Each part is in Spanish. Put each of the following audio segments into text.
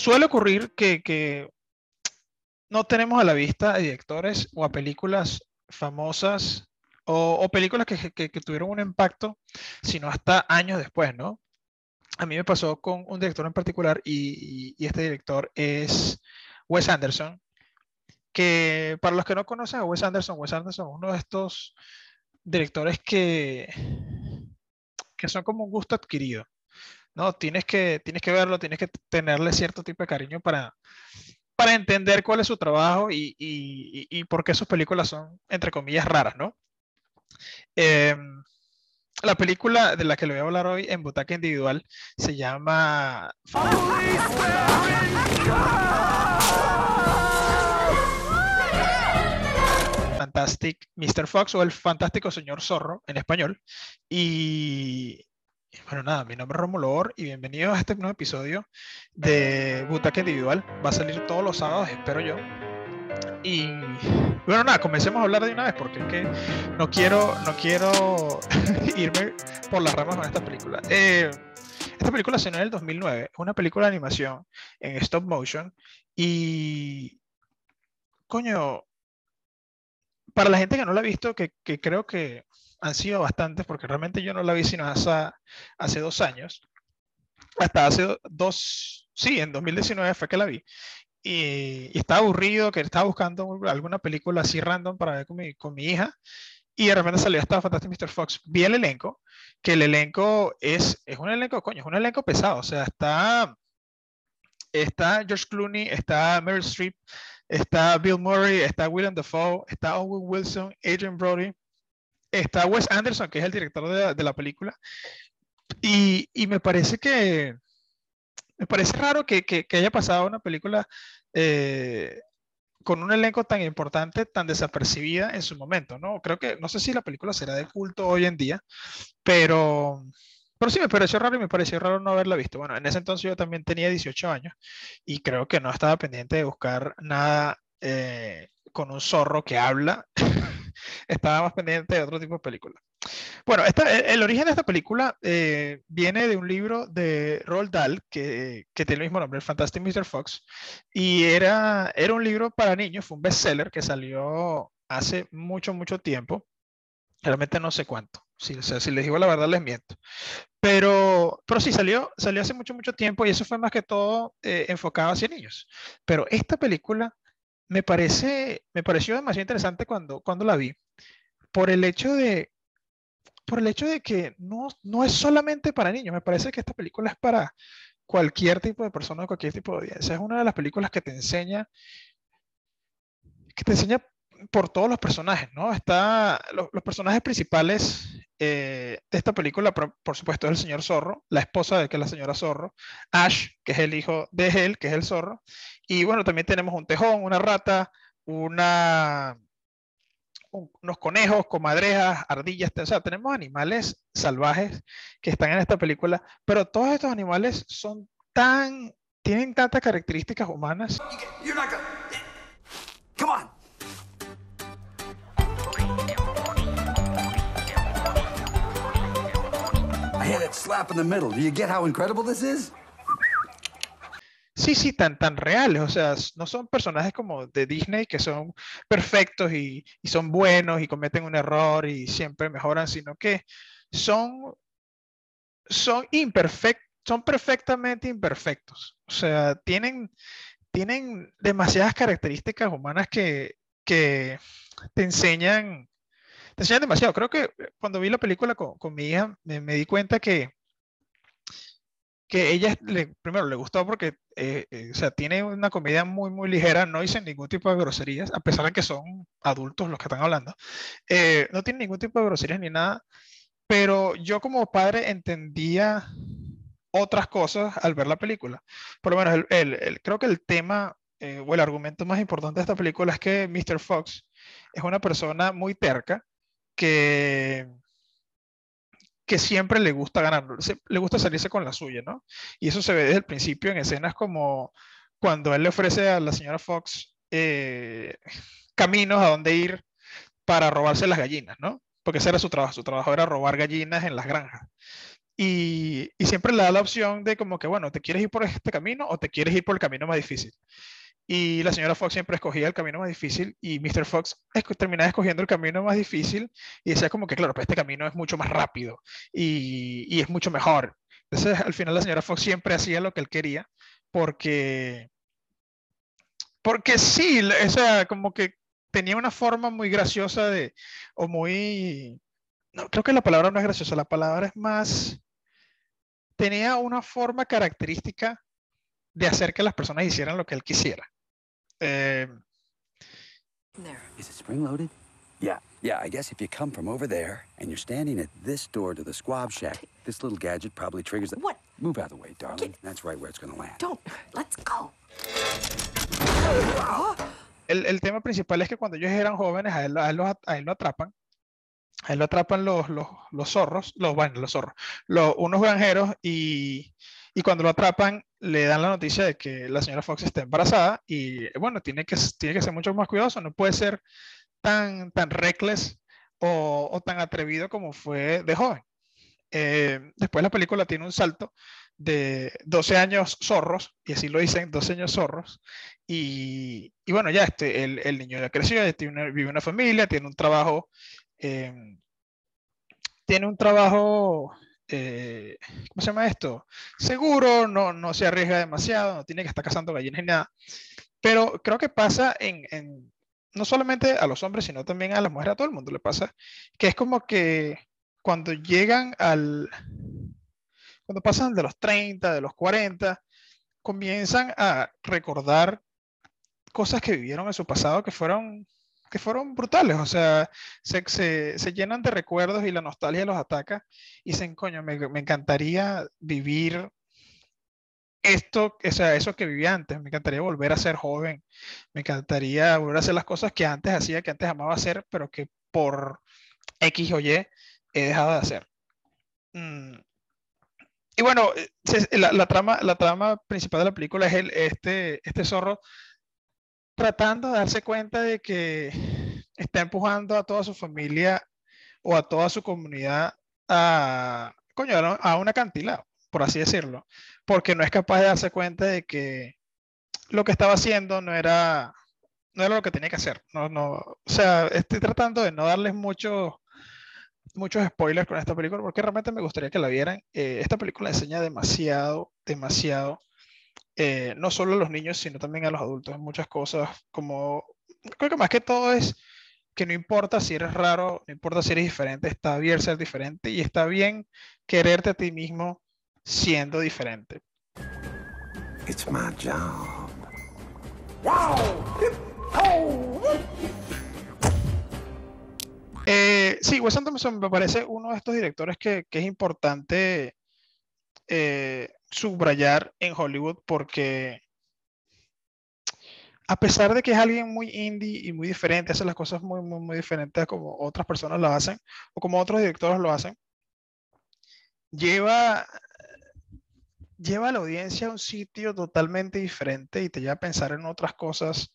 suele ocurrir que, no tenemos a la vista a directores o a películas famosas o, películas que, tuvieron un impacto, sino hasta años después, ¿no? A mí me pasó con un director en particular y, este director es Wes Anderson, que para los que no conocen a Wes Anderson, Wes Anderson es uno de estos directores que, que son como un gusto adquirido. ¿No? Tienes que, tienes que verlo, tienes que tenerle cierto tipo de cariño para, para entender cuál es su trabajo y, y, y por qué sus películas son, entre comillas, raras, ¿no? Em, la película de la que le voy a hablar hoy en Butaca Individual se llama... Fantastic Mr. Fox o el fantástico señor zorro en español. Y bueno, nada, mi nombre es Romulo Or y bienvenidos a este nuevo episodio de Butaca Individual. Va a salir todos los sábados, espero yo. Y bueno, nada, comencemos a hablar de una vez porque es que no quiero, no quiero irme por las ramas con esta película. Eh, esta película se en el 2009, es una película de animación en stop motion y coño, para la gente que no la ha visto, que, creo que han sido bastantes, porque realmente yo no la vi sino hace, hace dos años, hasta hace dos, sí, en 2019 fue que la vi, y, estaba aburrido, que estaba buscando alguna película así random para ver con mi, con mi hija, y de repente salió esta Fantastic Mr. Fox. Vi el elenco, que el elenco es, es un elenco, coño, es un elenco pesado, o sea, está, está George Clooney, está Meryl Streep, está Bill Murray, está William Dafoe, está Owen Wilson, Adrian Brody, está Wes Anderson, que es el director de, la película, y, y, me parece que, me parece raro que, que, haya pasado una película eh, con un elenco tan importante, tan desapercibida en su momento, ¿no? Creo que, no sé si la película será de culto hoy en día, pero, pero sí me pareció raro y me pareció raro no haberla visto. Bueno, en ese entonces yo también tenía 18 años y creo que no estaba pendiente de buscar nada eh, con un zorro que habla. estaba más pendiente de otro tipo de película. Bueno, el origen de esta película eh, viene de un libro de Roald Dahl que, tiene el mismo nombre, el Fantastic Mr. Fox, y era, era un libro para niños, fue un bestseller que salió hace mucho, mucho tiempo. Realmente no sé cuánto. Si, si les digo la verdad, les miento. Pero, pero sí, salió, salió hace mucho, mucho tiempo y eso fue más que todo eh, enfocado hacia niños. Pero esta película me, parece, me pareció demasiado interesante cuando, cuando la vi, por el hecho de, por el hecho de que no, no es solamente para niños, me parece que esta película es para cualquier tipo de persona, cualquier tipo de audiencia. Es una de las películas que te enseña, que te enseña por todos los personajes, ¿no? Está, los, personajes principales eh, de esta película, por, por, supuesto, es el señor Zorro, la esposa de que es la señora Zorro, Ash, que es el hijo de él, que es el Zorro, y bueno, también tenemos un tejón, una rata, una, unos conejos, comadrejas, ardillas, o sea, tenemos animales salvajes que están en esta película, pero todos estos animales son tan, tienen tantas características humanas. Slap in the middle. Do you get how incredible this is? Sí, sí, tan, tan reales, o sea, no son personajes como de Disney que son perfectos y, son buenos y cometen un error y siempre mejoran, sino que son, son imperfectos, son perfectamente imperfectos, o sea, tienen, tienen demasiadas características humanas que, que te enseñan, te enseñan demasiado. Creo que cuando vi la película con, mi hija me, me di cuenta que que ella le, primero le gustó porque, eh, eh, o sea, tiene una comedia muy, muy ligera, no dice ningún tipo de groserías, a pesar de que son adultos los que están hablando. Eh, no tiene ningún tipo de groserías ni nada, pero yo como padre entendía otras cosas al ver la película. Por lo menos, el, el, creo que el tema o el argumento más importante de esta película es que Mr. Fox es una persona muy terca que que siempre le gusta ganar, le gusta salirse con la suya, ¿no? Y eso se ve desde el principio en escenas como cuando él le ofrece a la señora Fox eh, caminos a donde ir para robarse las gallinas, ¿no? Porque ese era su trabajo, su trabajo era robar gallinas en las granjas. y, y, siempre le da la opción de como que, bueno, ¿te quieres ir por este camino o te quieres ir por el camino más difícil? Y la señora Fox siempre escogía el camino más difícil y Mr. Fox terminaba escogiendo el camino más difícil y decía como que, claro, pues este camino es mucho más rápido y, y es mucho mejor. Entonces, al final la señora Fox siempre hacía lo que él quería porque, porque sí, o sea, como que tenía una forma muy graciosa de, o muy, no, creo que la palabra no es graciosa, la palabra es más, tenía una forma característica de hacer que las personas hicieran lo que él quisiera. Eh, there. Is it spring loaded? Yeah, yeah, I guess if you come from over there and you're standing at this door to the squab shack, this little gadget probably triggers the. What? Move out of the way, darling. Get... That's right where it's going to land. Don't. Let's go. El, el, tema principal es que cuando ellos eran jóvenes, a él, a él, lo, a él lo atrapan. A él lo atrapan los, los, los zorros, los, bueno, los zorros, los, unos granjeros y, y cuando lo atrapan le dan la noticia de que la señora Fox está embarazada y bueno, tiene que, tiene que ser mucho más cuidadoso, no puede ser tan, tan reckless o, tan atrevido como fue de joven. Eh, después la película tiene un salto de 12 años zorros, y así lo dicen, 12 años zorros, y, y bueno, ya este, el, el, niño ya creció, ya tiene una, vive una familia, tiene un trabajo, eh, tiene un trabajo, eh, ¿cómo se llama esto? Seguro, no, no se arriesga demasiado, no tiene que estar cazando gallinas ni nada, pero creo que pasa en, en no solamente a los hombres, sino también a las mujeres, a todo el mundo le pasa, que es como que cuando llegan al, cuando pasan de los 30, de los 40, comienzan a recordar cosas que vivieron en su pasado que fueron, que fueron brutales, o sea, se, se, se llenan de recuerdos y la nostalgia los ataca y dicen, coño, me, me encantaría vivir esto, o sea, eso que vivía antes, me encantaría volver a ser joven, me encantaría volver a hacer las cosas que antes hacía, que antes amaba hacer, pero que por X o Y he dejado de hacer. Mm. Y bueno, eh, la, trama, la trama principal de la película es el, este, este zorro tratando de darse cuenta de que está empujando a toda su familia o a toda su comunidad a, coño, a un acantilado por así decirlo, porque no es capaz de darse cuenta de que lo que estaba haciendo no era, no era lo que tenía que hacer. No, no, o sea, estoy tratando de no darles muchos muchos spoilers con esta película porque realmente me gustaría que la vieran. Eh, esta película enseña demasiado, demasiado, eh, no solo a los niños, sino también a los adultos. Muchas cosas como, creo que más que todo es que no importa si eres raro, no importa si eres diferente, está bien ser diferente y está bien quererte a ti mismo siendo diferente. It's my job. Eh, sí, Wes Anderson me parece uno de estos directores que, que es importante eh, subrayar en Hollywood porque a pesar de que es alguien muy indie y muy diferente, hace las cosas muy, muy, muy diferentes como otras personas lo hacen o como otros directores lo hacen, lleva lleva a la audiencia a un sitio totalmente diferente y te lleva a pensar en otras cosas,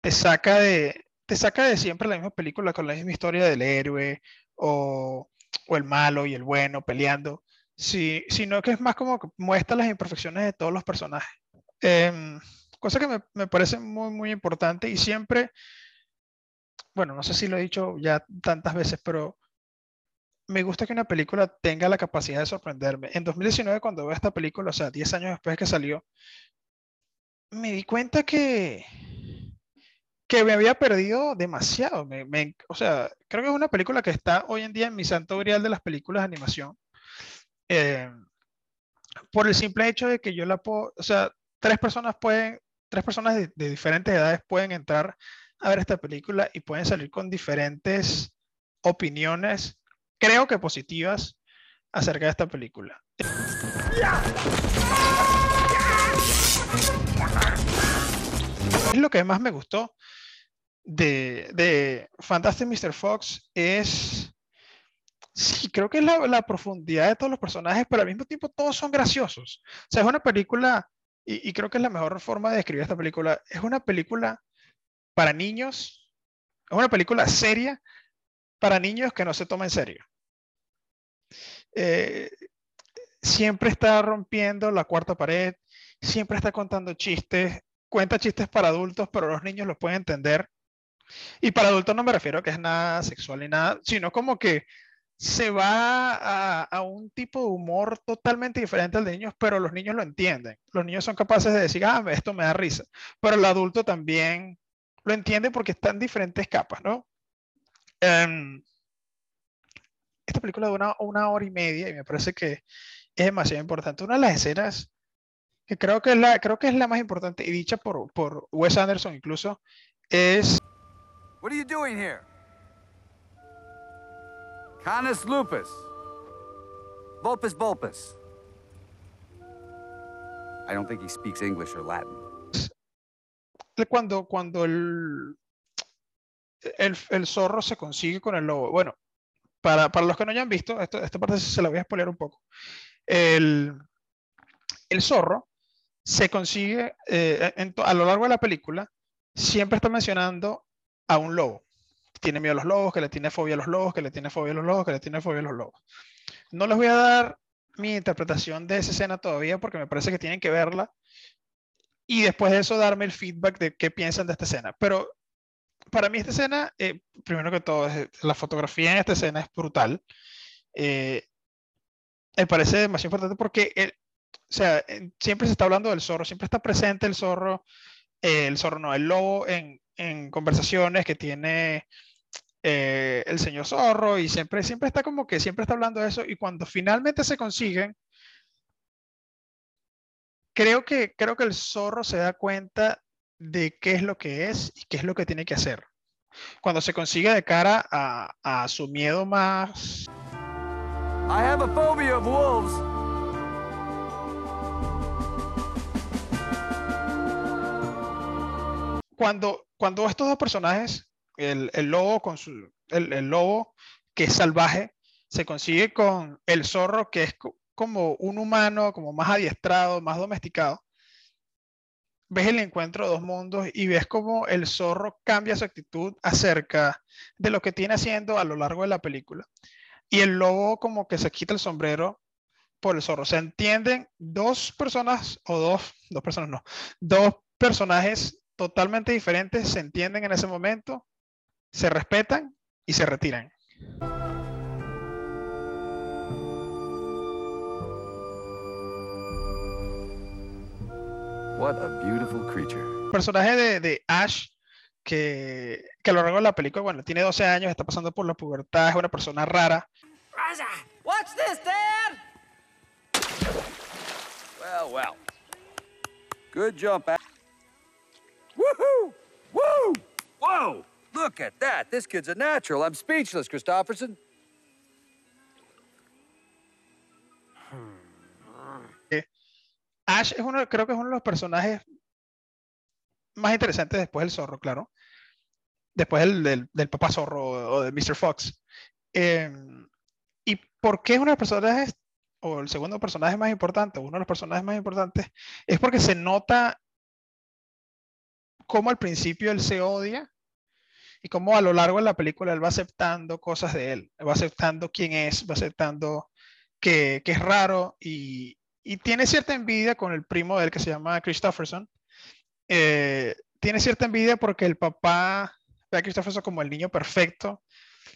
te saca de, te saca de siempre la misma película con la misma historia del héroe o, o el malo y el bueno peleando, sí, sino que es más como que muestra las imperfecciones de todos los personajes. Eh, cosa que me, me, parece muy, muy importante y siempre, bueno, no sé si lo he dicho ya tantas veces, pero me gusta que una película tenga la capacidad de sorprenderme. En 2019, cuando veo esta película, o sea, 10 años después que salió, me di cuenta que, que me había perdido demasiado. Me, me, o sea, creo que es una película que está hoy en día en mi santo grial de las películas de animación. Eh, por el simple hecho de que yo la puedo, o sea, tres personas pueden, tres personas de, de diferentes edades pueden entrar a ver esta película y pueden salir con diferentes opiniones creo que positivas acerca de esta película. Lo que más me gustó de, de Fantastic Mr. Fox es, sí, creo que es la, la, profundidad de todos los personajes, pero al mismo tiempo todos son graciosos. O sea, es una película, y, y creo que es la mejor forma de describir esta película, es una película para niños, es una película seria para niños que no se toma en serio. Eh, siempre está rompiendo la cuarta pared, siempre está contando chistes, cuenta chistes para adultos, pero los niños los pueden entender. Y para adultos no me refiero a que es nada sexual ni nada, sino como que se va a, a, un tipo de humor totalmente diferente al de niños, pero los niños lo entienden. Los niños son capaces de decir, ah, esto me da risa. Pero el adulto también lo entiende porque está en diferentes capas, ¿no? Um, esta película dura una hora y media y me parece que es demasiado importante. Una de las escenas que creo que es la, creo que es la más importante y dicha por, por Wes Anderson incluso es... What are you doing? Canis lupus. Vulpus vulpus. I don't think he speaks English or Latin. Cuando, cuando el, el, el zorro se consigue con el lobo. Bueno, para, para los que no hayan visto, esto, esta parte se la voy a spoiler un poco. El, el zorro se consigue eh, en, a lo largo de la película, siempre está mencionando a un lobo. Tiene miedo a los lobos, que le tiene fobia a los lobos, que le tiene fobia a los lobos, que le tiene fobia a los lobos. No les voy a dar mi interpretación de esa escena todavía porque me parece que tienen que verla y después de eso darme el feedback de qué piensan de esta escena. Pero para mí esta escena, eh, primero que todo, la fotografía en esta escena es brutal. Eh, me parece demasiado importante porque, o sea, siempre se está hablando del zorro, siempre está presente el zorro, eh, el zorro no, el lobo en, en conversaciones que tiene eh, el señor zorro y siempre, siempre está como que siempre está hablando de eso y cuando finalmente se consiguen, creo que, creo que el zorro se da cuenta de qué es lo que es y qué es lo que tiene que hacer. Cuando se consigue de cara a, a su miedo más... I have a phobia of wolves. Cuando, cuando estos dos personajes, el, el lobo con su, el, el, lobo que es salvaje, se consigue con el zorro que es como un humano, como más adiestrado, más domesticado, ves el encuentro de dos mundos y ves cómo el zorro cambia su actitud acerca de lo que tiene haciendo a lo largo de la película. Y el lobo como que se quita el sombrero por el zorro. Se entienden dos personas, o dos, dos personas no, dos personajes totalmente diferentes, se entienden en ese momento, se respetan y se retiran. What a beautiful creature. El personaje de, de Ash, que, que, a lo largo de la película, bueno, tiene 12 años, está pasando por la pubertad, es una persona rara. Raza, watch this, Dad! Well, well. Good jump, Ash. Woohoo! Woo! Whoa! Look at that. This kid's a natural. I'm speechless, Christofferson. Ash es uno, creo que es uno de los personajes más interesantes después del zorro, claro. Después del, del, del papá zorro o de Mr. Fox. Eh, ¿Y por qué es uno de los personajes, o el segundo personaje más importante, uno de los personajes más importantes? Es porque se nota cómo al principio él se odia y cómo a lo largo de la película él va aceptando cosas de él, va aceptando quién es, va aceptando que, que es raro y, y tiene cierta envidia con el primo de él que se llama Christopherson. Eh, tiene cierta envidia porque el papá ve a Christopherson como el niño perfecto.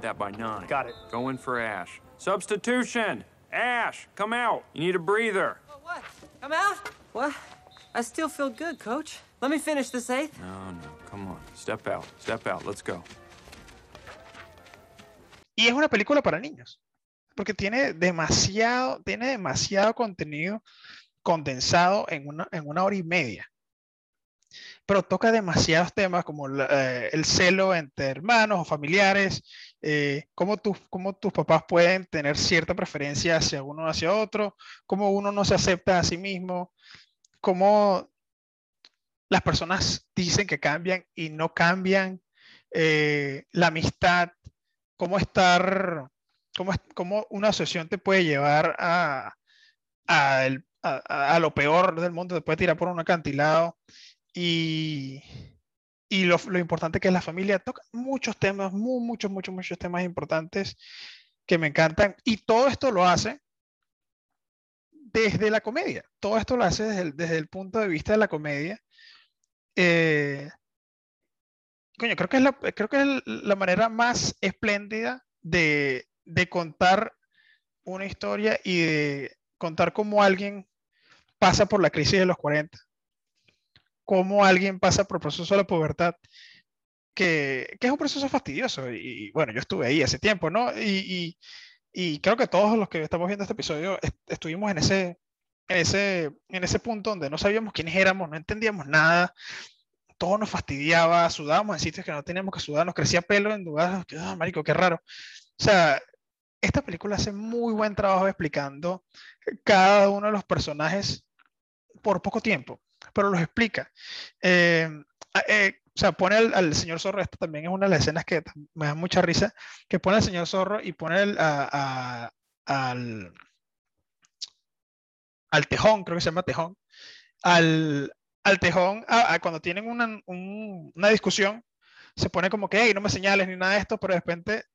That by nine. Got it. Going for Ash. Substitution. Ash, come out. You need a breather. What? Come out? What? I still feel good, coach. Let me finish this eighth. No, no. Come on. Step out. Step out. Let's go. Y es una película para niños porque tiene demasiado, tiene demasiado contenido condensado en una, en una hora y media. Pero toca demasiados temas como eh, el celo entre hermanos o familiares, eh, cómo, tu, cómo tus papás pueden tener cierta preferencia hacia uno o hacia otro, cómo uno no se acepta a sí mismo, cómo las personas dicen que cambian y no cambian, eh, la amistad, cómo estar cómo, cómo una sesión te puede llevar a, a, a, lo peor del mundo, te puede tirar por un acantilado y, y lo, lo, importante que es la familia. Toca muchos temas, muy, muchos, muchos, muchos temas importantes que me encantan y todo esto lo hace desde la comedia. Todo esto lo hace desde el, punto de vista de la comedia. Eh, coño, creo que es la, creo que es la manera más espléndida de, contar una historia y de contar cómo alguien pasa por la crisis de los 40, cómo alguien pasa por el proceso de la pubertad, que, que es un proceso fastidioso. Y, bueno, yo estuve ahí hace tiempo, ¿no? Y, y, creo que todos los que estamos viendo este episodio est estuvimos en ese, en, ese, en ese punto donde no sabíamos quiénes éramos, no entendíamos nada, todo nos fastidiaba, sudábamos en sitios que no teníamos que sudar, nos crecía pelo en lugares, ah, marico, qué raro. O sea, esta película hace muy buen trabajo explicando cada uno de los personajes por poco tiempo, pero los explica. Eh, eh, o sea, pone al, señor Zorro, esto también es una de las escenas que me da mucha risa, que pone al señor Zorro y pone al, al tejón, creo que se llama tejón, al, al tejón, cuando tienen una, un, una, discusión, se pone como que, hey, no me señales ni nada de esto, pero de repente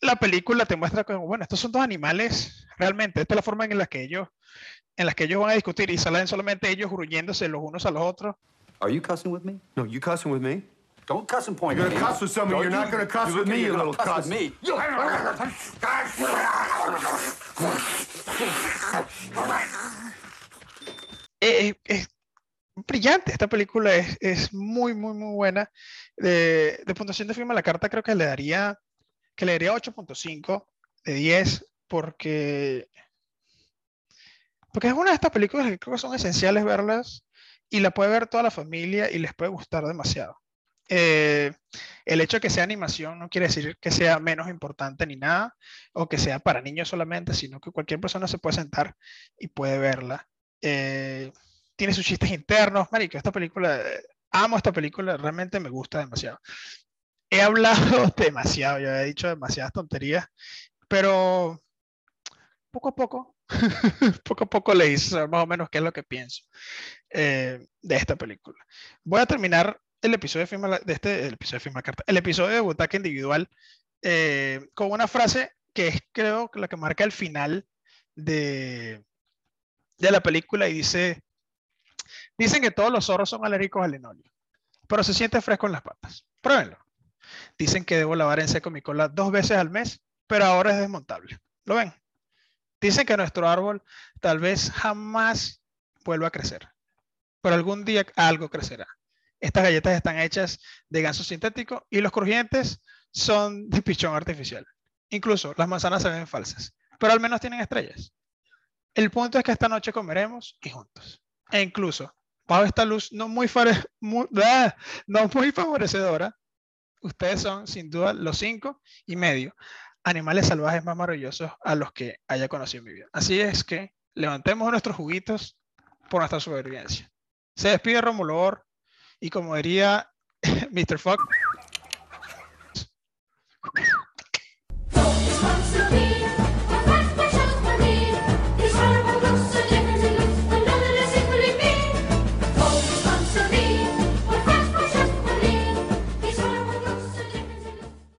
la película te muestra como, bueno, estos son dos animales, realmente, esta es la forma en la que ellos, en la que ellos van a discutir y salen solamente ellos gruñéndose los unos a los otros. Are you cussing with me? No, you cussing with me? Don't cuss and point You're gonna me. cuss with somebody. You're not gonna cuss with me, you little cuss. With me. Es, es, brillante, esta película es, es, muy, muy, muy buena. De, de puntuación de film a la carta creo que le daría, que le daría 8.5 de 10 porque, porque es una de estas películas que creo que son esenciales verlas y la puede ver toda la familia y les puede gustar demasiado. Eh, el hecho de que sea animación no quiere decir que sea menos importante ni nada, o que sea para niños solamente, sino que cualquier persona se puede sentar y puede verla. Eh, tiene sus chistes internos, marico, esta película, amo esta película, realmente me gusta demasiado. He hablado demasiado, ya he dicho demasiadas tonterías, pero poco a poco, poco a poco le hice más o menos qué es lo que pienso eh, de esta película. Voy a terminar el episodio de Firma, de este, episodio de Firma Carta, el episodio de Butaca Individual, eh, con una frase que es creo la que marca el final de, de la película y dice, dicen que todos los zorros son alérgicos al linoleo, pero se siente fresco en las patas. Pruébenlo. Dicen que debo lavar en seco mi cola dos veces al mes, pero ahora es desmontable. ¿Lo ven? Dicen que nuestro árbol tal vez jamás vuelva a crecer, pero algún día algo crecerá. Estas galletas están hechas de ganso sintético y los crujientes son de pichón artificial. Incluso las manzanas se ven falsas, pero al menos tienen estrellas. El punto es que esta noche comeremos y juntos. E incluso, bajo esta luz no muy, muy, ah, no muy favorecedora, ustedes son sin duda los cinco y medio animales salvajes más maravillosos a los que haya conocido en mi vida. Así es que levantemos nuestros juguitos por nuestra supervivencia. Se despide Romulo y como diría Mr. Fox,